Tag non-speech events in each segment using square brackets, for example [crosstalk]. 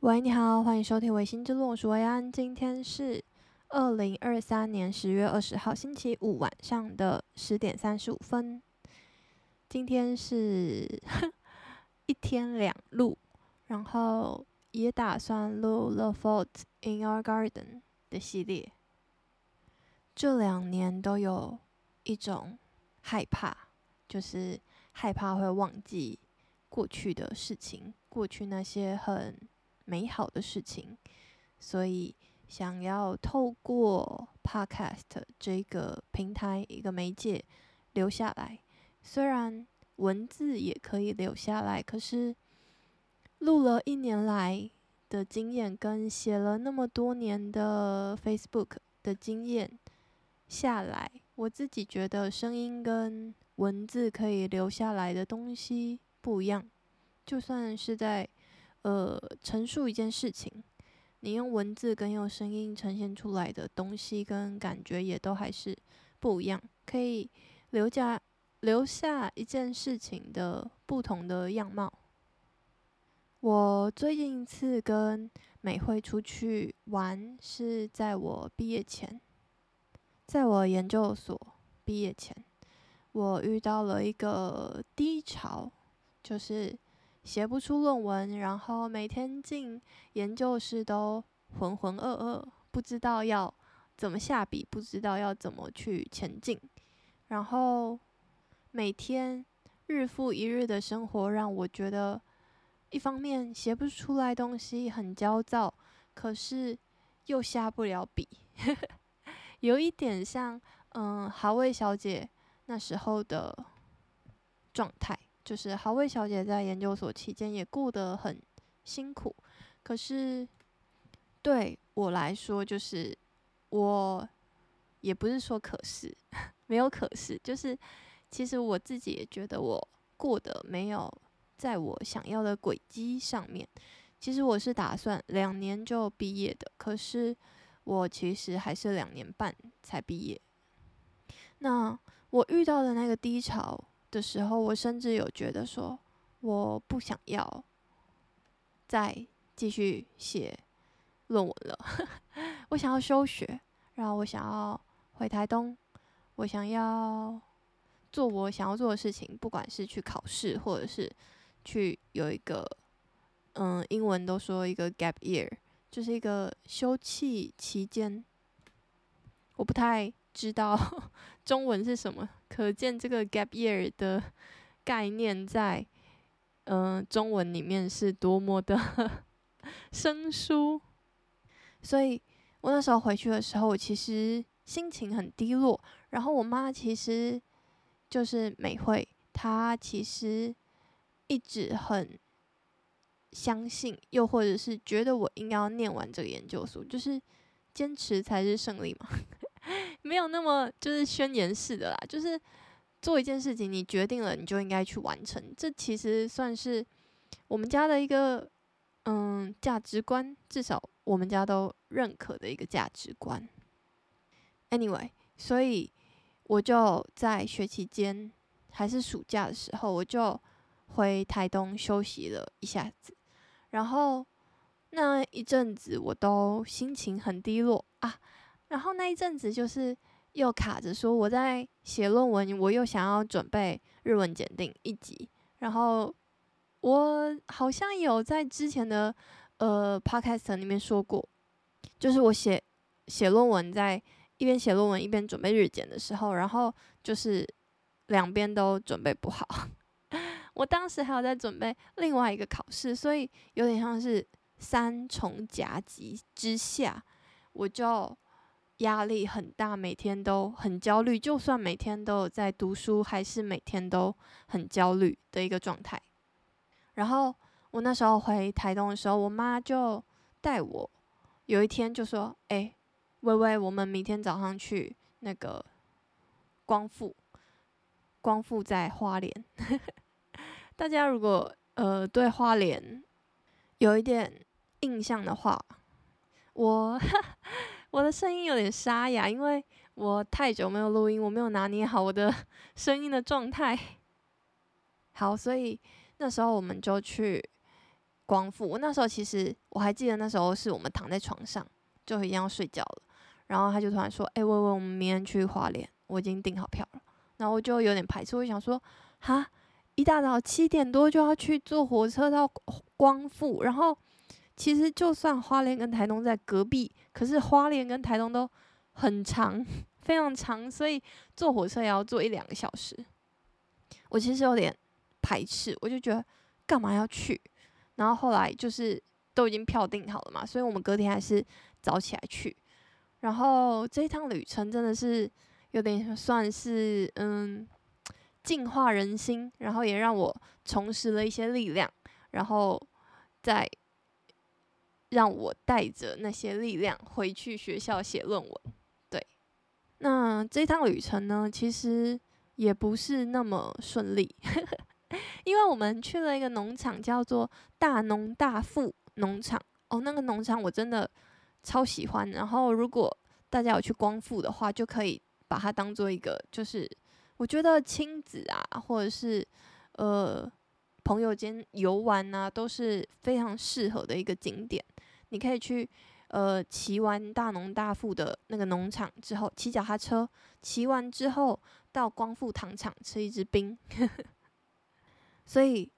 喂，你好，欢迎收听《微醺之路》，我是维安。今天是二零二三年十月二十号星期五晚上的十点三十五分。今天是 [laughs] 一天两录，然后也打算录《The Fault in Our Garden》的系列。这两年都有一种害怕，就是害怕会忘记过去的事情，过去那些很美好的事情，所以想要透过 Podcast 这个平台一个媒介留下来。虽然文字也可以留下来，可是录了一年来的经验，跟写了那么多年的 Facebook 的经验下来，我自己觉得声音跟文字可以留下来的东西不一样。就算是在呃，陈述一件事情，你用文字跟用声音呈现出来的东西跟感觉也都还是不一样，可以留下留下一件事情的不同的样貌。我最近一次跟美惠出去玩是在我毕业前，在我研究所毕业前，我遇到了一个低潮，就是。写不出论文，然后每天进研究室都浑浑噩噩，不知道要怎么下笔，不知道要怎么去前进。然后每天日复一日的生活让我觉得，一方面写不出来东西很焦躁，可是又下不了笔，[laughs] 有一点像嗯，哈维小姐那时候的状态。就是好味小姐在研究所期间也过得很辛苦，可是对我来说，就是我也不是说可是 [laughs] 没有可是，就是其实我自己也觉得我过得没有在我想要的轨迹上面。其实我是打算两年就毕业的，可是我其实还是两年半才毕业。那我遇到的那个低潮。的时候，我甚至有觉得说，我不想要再继续写论文了。[laughs] 我想要休学，然后我想要回台东，我想要做我想要做的事情，不管是去考试，或者是去有一个，嗯，英文都说一个 gap year，就是一个休憩期间。我不太知道 [laughs] 中文是什么，可见这个 gap year 的概念在嗯、中文里面是多么的 [laughs] 生疏。所以我那时候回去的时候，其实心情很低落。然后我妈其实就是美惠，她其实一直很相信，又或者是觉得我应该要念完这个研究所，就是坚持才是胜利嘛。没有那么就是宣言式的啦，就是做一件事情，你决定了，你就应该去完成。这其实算是我们家的一个嗯价值观，至少我们家都认可的一个价值观。Anyway，所以我就在学期间还是暑假的时候，我就回台东休息了一下子，然后那一阵子我都心情很低落啊。然后那一阵子就是又卡着说我在写论文，我又想要准备日文检定一级。然后我好像有在之前的呃 podcast 里面说过，就是我写写论文，在一边写论文一边准备日检的时候，然后就是两边都准备不好。[laughs] 我当时还有在准备另外一个考试，所以有点像是三重夹击之下，我就。压力很大，每天都很焦虑。就算每天都有在读书，还是每天都很焦虑的一个状态。然后我那时候回台东的时候，我妈就带我，有一天就说：“哎，薇薇，我们明天早上去那个光复，光复在花莲。[laughs] ”大家如果呃对花莲有一点印象的话，我。我的声音有点沙哑，因为我太久没有录音，我没有拿捏好我的 [laughs] 声音的状态。好，所以那时候我们就去光复。我那时候其实我还记得，那时候是我们躺在床上就已经要睡觉了，然后他就突然说：“哎、欸，喂喂，我们明天去花莲，我已经订好票了。”然后我就有点排斥，我想说：“哈，一大早七点多就要去坐火车到光复，然后其实就算花莲跟台东在隔壁，可是花莲跟台东都很长，非常长，所以坐火车也要坐一两个小时。”我其实有点排斥，我就觉得干嘛要去？然后后来就是都已经票订好了嘛，所以我们隔天还是早起来去。然后这一趟旅程真的是有点算是嗯净化人心，然后也让我重拾了一些力量，然后在让我带着那些力量回去学校写论文。对，那这趟旅程呢，其实。也不是那么顺利，[laughs] 因为我们去了一个农场，叫做大农大富农场。哦，那个农场我真的超喜欢。然后，如果大家有去光复的话，就可以把它当做一个，就是我觉得亲子啊，或者是呃朋友间游玩啊，都是非常适合的一个景点。你可以去。呃，骑完大农大富的那个农场之后，骑脚踏车，骑完之后到光复糖厂吃一支冰。[laughs] 所以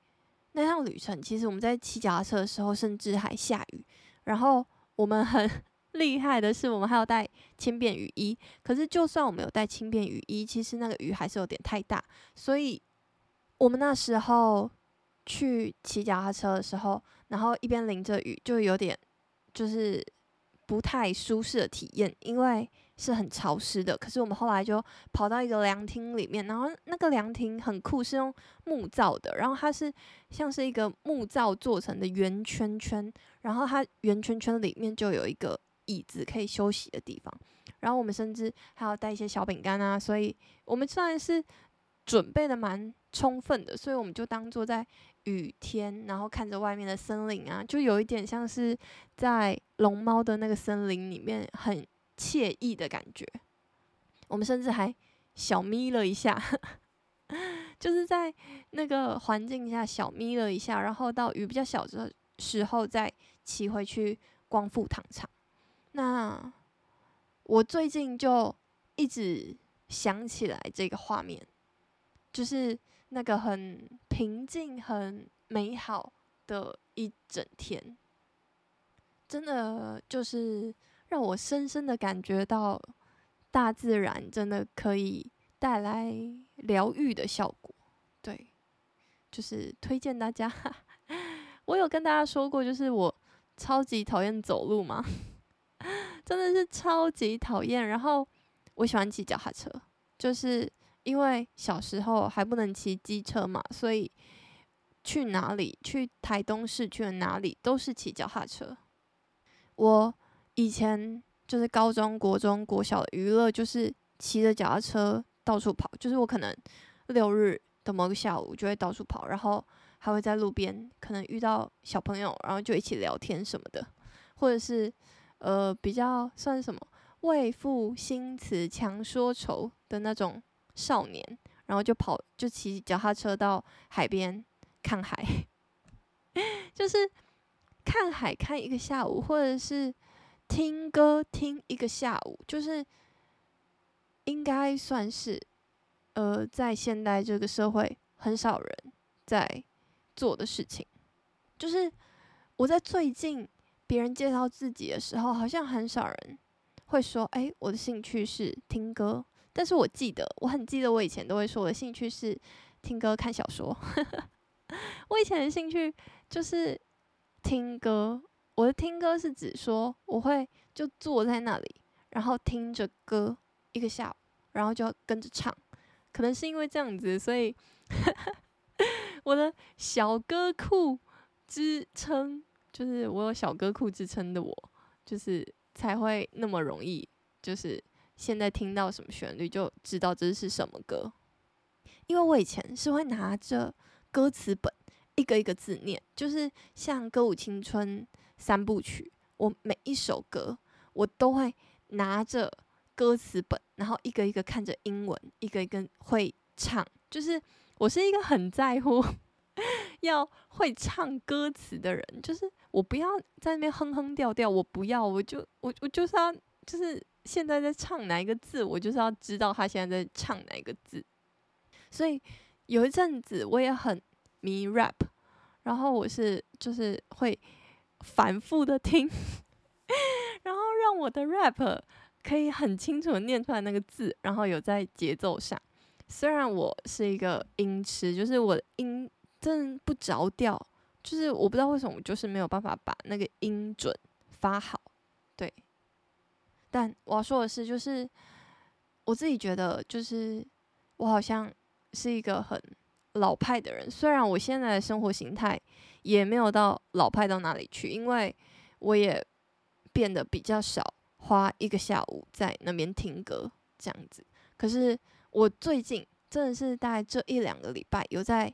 那趟旅程，其实我们在骑脚踏车的时候，甚至还下雨。然后我们很 [laughs] 厉害的是，我们还要带轻便雨衣。可是就算我们有带轻便雨衣，其实那个雨还是有点太大。所以我们那时候去骑脚踏车的时候，然后一边淋着雨，就有点就是。不太舒适的体验，因为是很潮湿的。可是我们后来就跑到一个凉亭里面，然后那个凉亭很酷，是用木造的，然后它是像是一个木造做成的圆圈圈，然后它圆圈圈里面就有一个椅子可以休息的地方。然后我们甚至还要带一些小饼干啊，所以我们算是准备的蛮充分的，所以我们就当做在。雨天，然后看着外面的森林啊，就有一点像是在龙猫的那个森林里面，很惬意的感觉。我们甚至还小眯了一下，[laughs] 就是在那个环境下小眯了一下，然后到雨比较小的时候再骑回去光复糖厂。那我最近就一直想起来这个画面，就是。那个很平静、很美好的一整天，真的就是让我深深的感觉到，大自然真的可以带来疗愈的效果。对，就是推荐大家。[laughs] 我有跟大家说过，就是我超级讨厌走路嘛，[laughs] 真的是超级讨厌。然后我喜欢骑脚踏车，就是。因为小时候还不能骑机车嘛，所以去哪里，去台东市去了哪里都是骑脚踏车。我以前就是高中国中国小的娱乐就是骑着脚踏车到处跑，就是我可能六日的某个下午就会到处跑，然后还会在路边可能遇到小朋友，然后就一起聊天什么的，或者是呃比较算什么为赋新词强说愁的那种。少年，然后就跑，就骑脚踏车到海边看海，[laughs] 就是看海看一个下午，或者是听歌听一个下午，就是应该算是呃，在现代这个社会很少人在做的事情。就是我在最近别人介绍自己的时候，好像很少人会说：“哎，我的兴趣是听歌。”但是我记得，我很记得我以前都会说我的兴趣是听歌、看小说。[laughs] 我以前的兴趣就是听歌。我的听歌是指说，我会就坐在那里，然后听着歌一个下午，然后就跟着唱。可能是因为这样子，所以 [laughs] 我的小歌库之称，就是我有小歌库之称的我，就是才会那么容易，就是。现在听到什么旋律就知道这是什么歌，因为我以前是会拿着歌词本一个一个字念，就是像《歌舞青春》三部曲，我每一首歌我都会拿着歌词本，然后一个一个看着英文，一个一个会唱，就是我是一个很在乎 [laughs] 要会唱歌词的人，就是我不要在那边哼哼调调，我不要，我就我我就是要，就是现在在唱哪一个字，我就是要知道他现在在唱哪一个字。所以有一阵子我也很迷 rap，然后我是就是会反复的听，[laughs] 然后让我的 rap 可以很清楚的念出来那个字，然后有在节奏上。虽然我是一个音痴，就是我的音真不着调，就是我不知道为什么，我就是没有办法把那个音准发好。对，但我要说的是，就是我自己觉得，就是我好像。是一个很老派的人，虽然我现在的生活形态也没有到老派到哪里去，因为我也变得比较少花一个下午在那边听歌这样子。可是我最近真的是大概这一两个礼拜有在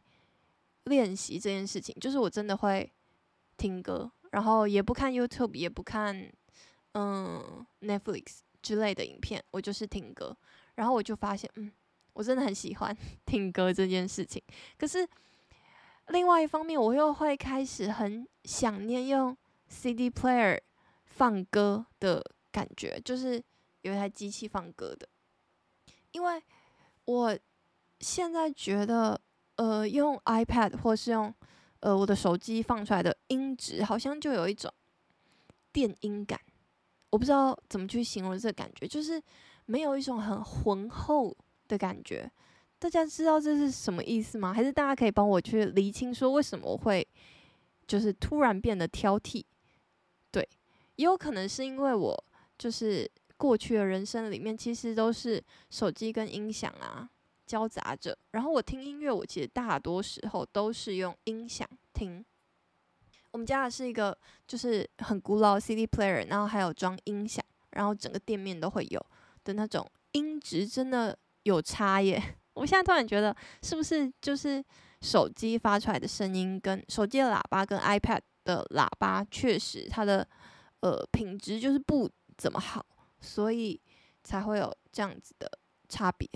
练习这件事情，就是我真的会听歌，然后也不看 YouTube，也不看嗯 Netflix 之类的影片，我就是听歌，然后我就发现嗯。我真的很喜欢 [laughs] 听歌这件事情，可是另外一方面，我又会开始很想念用 CD player 放歌的感觉，就是有一台机器放歌的。因为我现在觉得，呃，用 iPad 或是用呃我的手机放出来的音质，好像就有一种电音感。我不知道怎么去形容这感觉，就是没有一种很浑厚。的感觉，大家知道这是什么意思吗？还是大家可以帮我去厘清，说为什么我会就是突然变得挑剔？对，也有可能是因为我就是过去的人生里面，其实都是手机跟音响啊交杂着。然后我听音乐，我其实大多时候都是用音响听。我们家的是一个就是很古老的 CD player，然后还有装音响，然后整个店面都会有的那种音质，真的。有差耶！[laughs] 我现在突然觉得，是不是就是手机发出来的声音，跟手机的喇叭跟 iPad 的喇叭，确实它的呃品质就是不怎么好，所以才会有这样子的差别。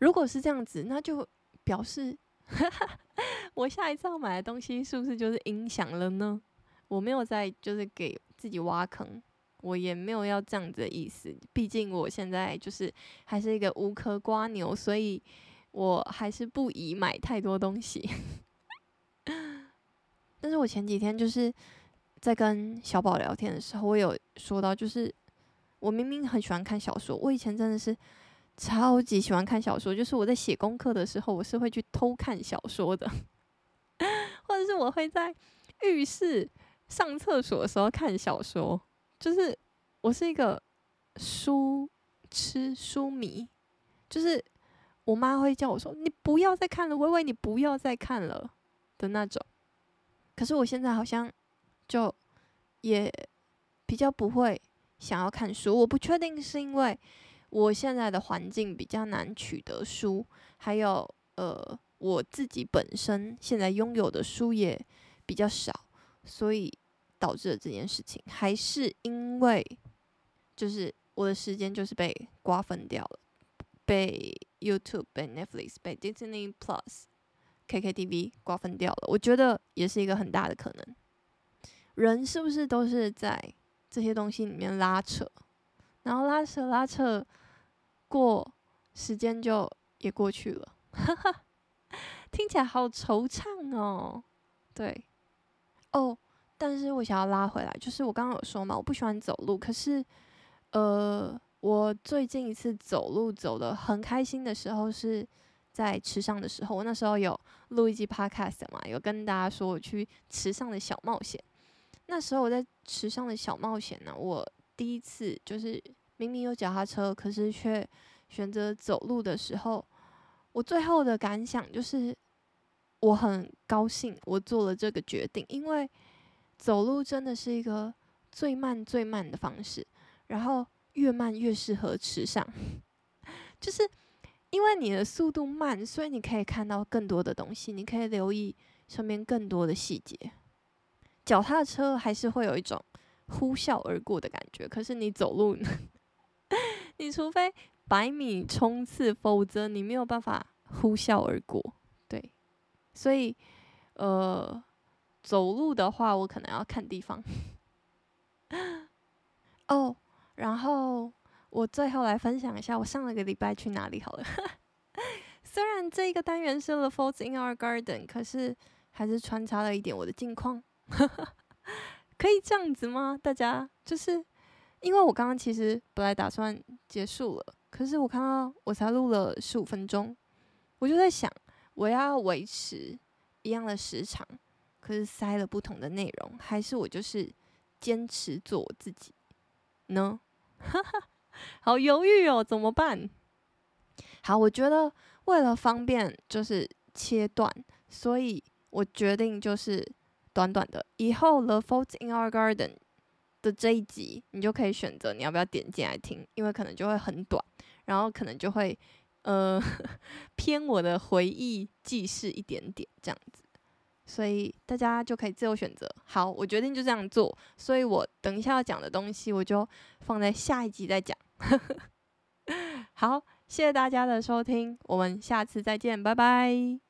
如果是这样子，那就表示 [laughs] 我下一次要买的东西是不是就是音响了呢？我没有在就是给自己挖坑。我也没有要这样子的意思，毕竟我现在就是还是一个无壳瓜牛，所以我还是不宜买太多东西。[laughs] 但是我前几天就是在跟小宝聊天的时候，我有说到，就是我明明很喜欢看小说，我以前真的是超级喜欢看小说，就是我在写功课的时候，我是会去偷看小说的，[laughs] 或者是我会在浴室上厕所的时候看小说。就是我是一个书痴书迷，就是我妈会叫我说：“你不要再看了，薇薇，你不要再看了”的那种。可是我现在好像就也比较不会想要看书。我不确定是因为我现在的环境比较难取得书，还有呃我自己本身现在拥有的书也比较少，所以。导致了这件事情，还是因为就是我的时间就是被瓜分掉了，被 YouTube、被 Netflix、被 Disney Plus、KKTV 瓜分掉了。我觉得也是一个很大的可能。人是不是都是在这些东西里面拉扯，然后拉扯拉扯过，时间就也过去了，哈哈，听起来好惆怅哦。对，哦。但是我想要拉回来，就是我刚刚有说嘛，我不喜欢走路。可是，呃，我最近一次走路走得很开心的时候，是在池上的时候。我那时候有录一集 podcast 嘛，有跟大家说我去池上的小冒险。那时候我在池上的小冒险呢，我第一次就是明明有脚踏车，可是却选择走路的时候，我最后的感想就是我很高兴我做了这个决定，因为。走路真的是一个最慢最慢的方式，然后越慢越适合池上，[laughs] 就是因为你的速度慢，所以你可以看到更多的东西，你可以留意身边更多的细节。脚踏车还是会有一种呼啸而过的感觉，可是你走路，你除非百米冲刺，否则你没有办法呼啸而过。对，所以呃，走路的话，我可能要看地方。[laughs] 哦，然后我最后来分享一下我上了个礼拜去哪里好了。[laughs] 虽然这个单元是 The Faults in Our Garden，可是还是穿插了一点我的近况。[laughs] 可以这样子吗？大家就是因为我刚刚其实本来打算结束了，可是我看到我才录了十五分钟，我就在想，我要维持一样的时长，可是塞了不同的内容，还是我就是坚持做我自己呢？哈哈，好犹豫哦，怎么办？好，我觉得。为了方便，就是切断，所以我决定就是短短的。以后《The Faults in Our Garden》的这一集，你就可以选择你要不要点进来听，因为可能就会很短，然后可能就会呃 [laughs] 偏我的回忆记事一点点这样子，所以大家就可以自由选择。好，我决定就这样做，所以我等一下要讲的东西，我就放在下一集再讲。[laughs] 好。谢谢大家的收听，我们下次再见，拜拜。